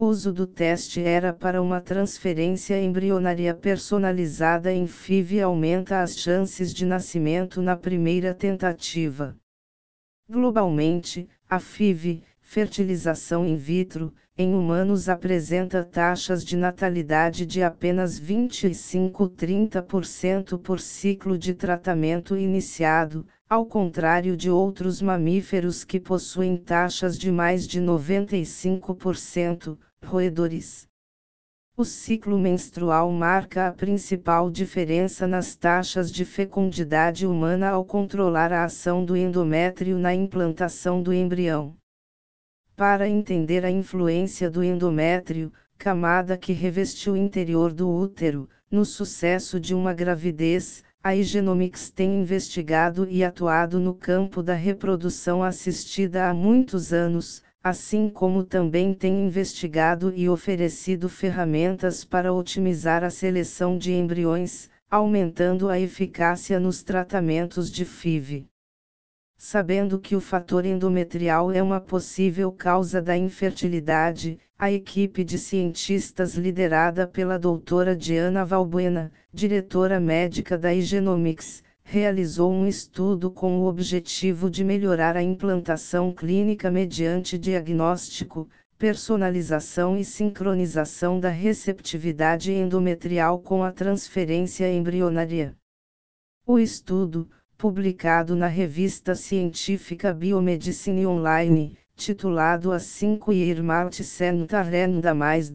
O uso do teste era para uma transferência embrionária personalizada em FIV e aumenta as chances de nascimento na primeira tentativa. Globalmente, a FIV, fertilização in vitro, em humanos apresenta taxas de natalidade de apenas 25-30% por ciclo de tratamento iniciado, ao contrário de outros mamíferos que possuem taxas de mais de 95%, roedores. O ciclo menstrual marca a principal diferença nas taxas de fecundidade humana ao controlar a ação do endométrio na implantação do embrião. Para entender a influência do endométrio, camada que reveste o interior do útero, no sucesso de uma gravidez, a Igenomics tem investigado e atuado no campo da reprodução assistida há muitos anos, assim como também tem investigado e oferecido ferramentas para otimizar a seleção de embriões, aumentando a eficácia nos tratamentos de FIV. Sabendo que o fator endometrial é uma possível causa da infertilidade, a equipe de cientistas liderada pela doutora Diana Valbuena, diretora médica da Igenomics, realizou um estudo com o objetivo de melhorar a implantação clínica mediante diagnóstico, personalização e sincronização da receptividade endometrial com a transferência embrionária. O estudo, publicado na revista científica Biomedicine Online, titulado A 5 Year Multi-Center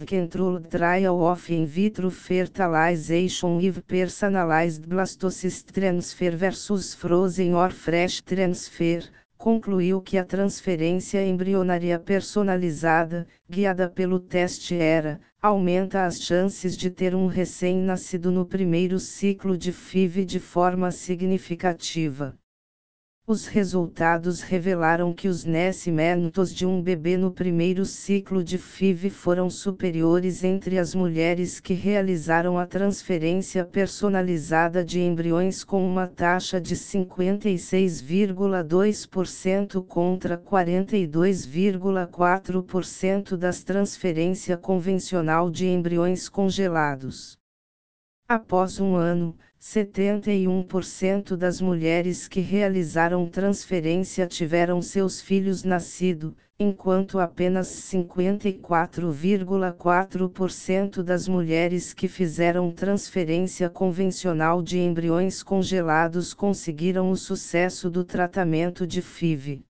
Controlled Trial of In Vitro Fertilization with Personalized Blastocyst Transfer versus Frozen or Fresh Transfer, concluiu que a transferência embrionária personalizada, guiada pelo teste ERA, aumenta as chances de ter um recém-nascido no primeiro ciclo de FIV de forma significativa. Os resultados revelaram que os nascimentos de um bebê no primeiro ciclo de FIV foram superiores entre as mulheres que realizaram a transferência personalizada de embriões com uma taxa de 56,2% contra 42,4% das transferência convencional de embriões congelados. Após um ano, 71% das mulheres que realizaram transferência tiveram seus filhos nascido, enquanto apenas 54,4% das mulheres que fizeram transferência convencional de embriões congelados conseguiram o sucesso do tratamento de FIV.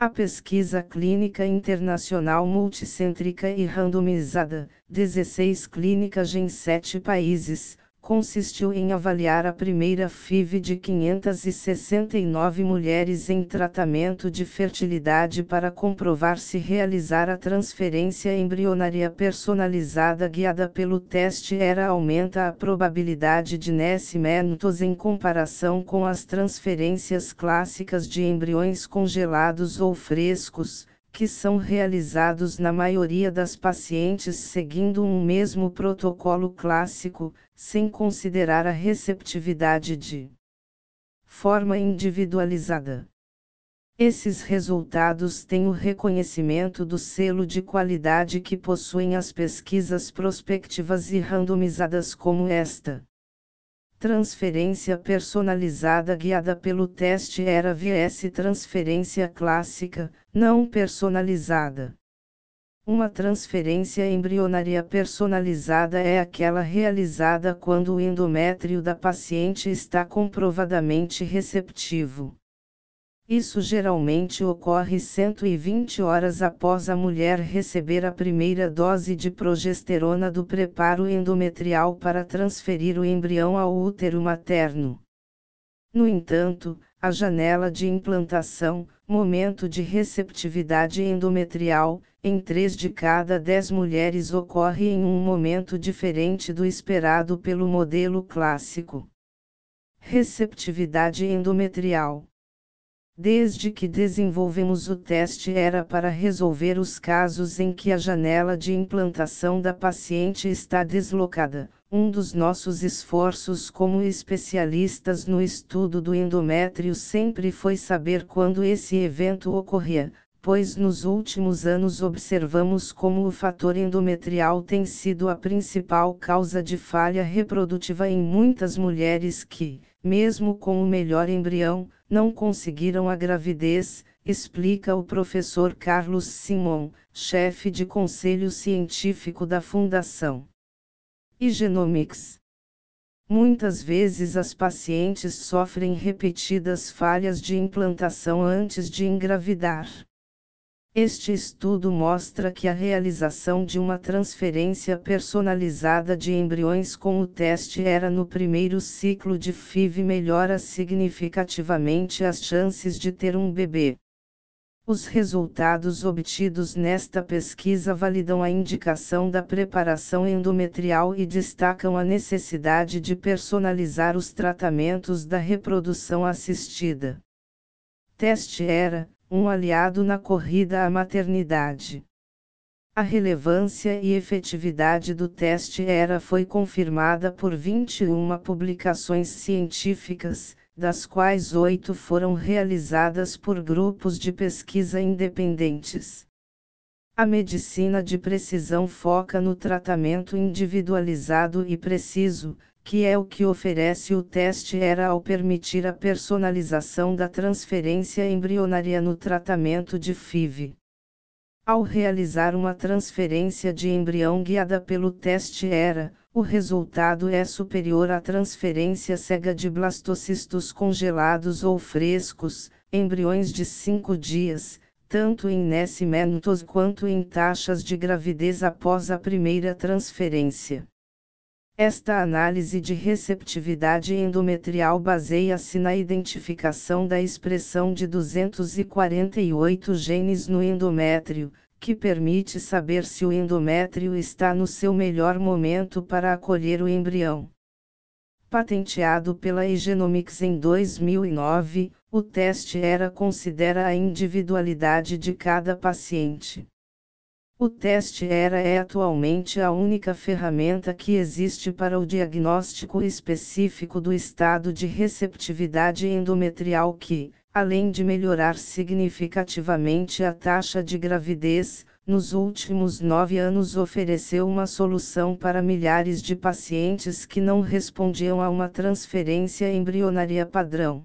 A pesquisa clínica internacional multicêntrica e randomizada, 16 clínicas em 7 países, consistiu em avaliar a primeira FIV de 569 mulheres em tratamento de fertilidade para comprovar se realizar a transferência embrionária personalizada guiada pelo teste ERA aumenta a probabilidade de nascimentos em comparação com as transferências clássicas de embriões congelados ou frescos que são realizados na maioria das pacientes seguindo um mesmo protocolo clássico, sem considerar a receptividade de forma individualizada. Esses resultados têm o reconhecimento do selo de qualidade que possuem as pesquisas prospectivas e randomizadas como esta. Transferência personalizada guiada pelo teste era VS transferência clássica, não personalizada. Uma transferência embrionária personalizada é aquela realizada quando o endométrio da paciente está comprovadamente receptivo. Isso geralmente ocorre 120 horas após a mulher receber a primeira dose de progesterona do preparo endometrial para transferir o embrião ao útero materno. No entanto, a janela de implantação, momento de receptividade endometrial, em 3 de cada 10 mulheres ocorre em um momento diferente do esperado pelo modelo clássico. Receptividade endometrial Desde que desenvolvemos o teste era para resolver os casos em que a janela de implantação da paciente está deslocada. Um dos nossos esforços como especialistas no estudo do endométrio sempre foi saber quando esse evento ocorria, pois nos últimos anos observamos como o fator endometrial tem sido a principal causa de falha reprodutiva em muitas mulheres que, mesmo com o melhor embrião, não conseguiram a gravidez, explica o professor Carlos Simon, chefe de conselho científico da Fundação Genomics. Muitas vezes as pacientes sofrem repetidas falhas de implantação antes de engravidar. Este estudo mostra que a realização de uma transferência personalizada de embriões com o teste era no primeiro ciclo de FIV melhora significativamente as chances de ter um bebê. Os resultados obtidos nesta pesquisa validam a indicação da preparação endometrial e destacam a necessidade de personalizar os tratamentos da reprodução assistida. Teste era um aliado na corrida à maternidade. A relevância e efetividade do teste ERA foi confirmada por 21 publicações científicas, das quais oito foram realizadas por grupos de pesquisa independentes. A medicina de precisão foca no tratamento individualizado e preciso, que é o que oferece o teste ERA ao permitir a personalização da transferência embrionária no tratamento de FIV. Ao realizar uma transferência de embrião guiada pelo teste ERA, o resultado é superior à transferência cega de blastocistos congelados ou frescos, embriões de 5 dias, tanto em nascimentos quanto em taxas de gravidez após a primeira transferência. Esta análise de receptividade endometrial baseia-se na identificação da expressão de 248 genes no endométrio, que permite saber se o endométrio está no seu melhor momento para acolher o embrião. Patenteado pela Egenomics em 2009, o teste ERA considera a individualidade de cada paciente. O teste ERA é atualmente a única ferramenta que existe para o diagnóstico específico do estado de receptividade endometrial que, além de melhorar significativamente a taxa de gravidez, nos últimos nove anos ofereceu uma solução para milhares de pacientes que não respondiam a uma transferência embrionária padrão.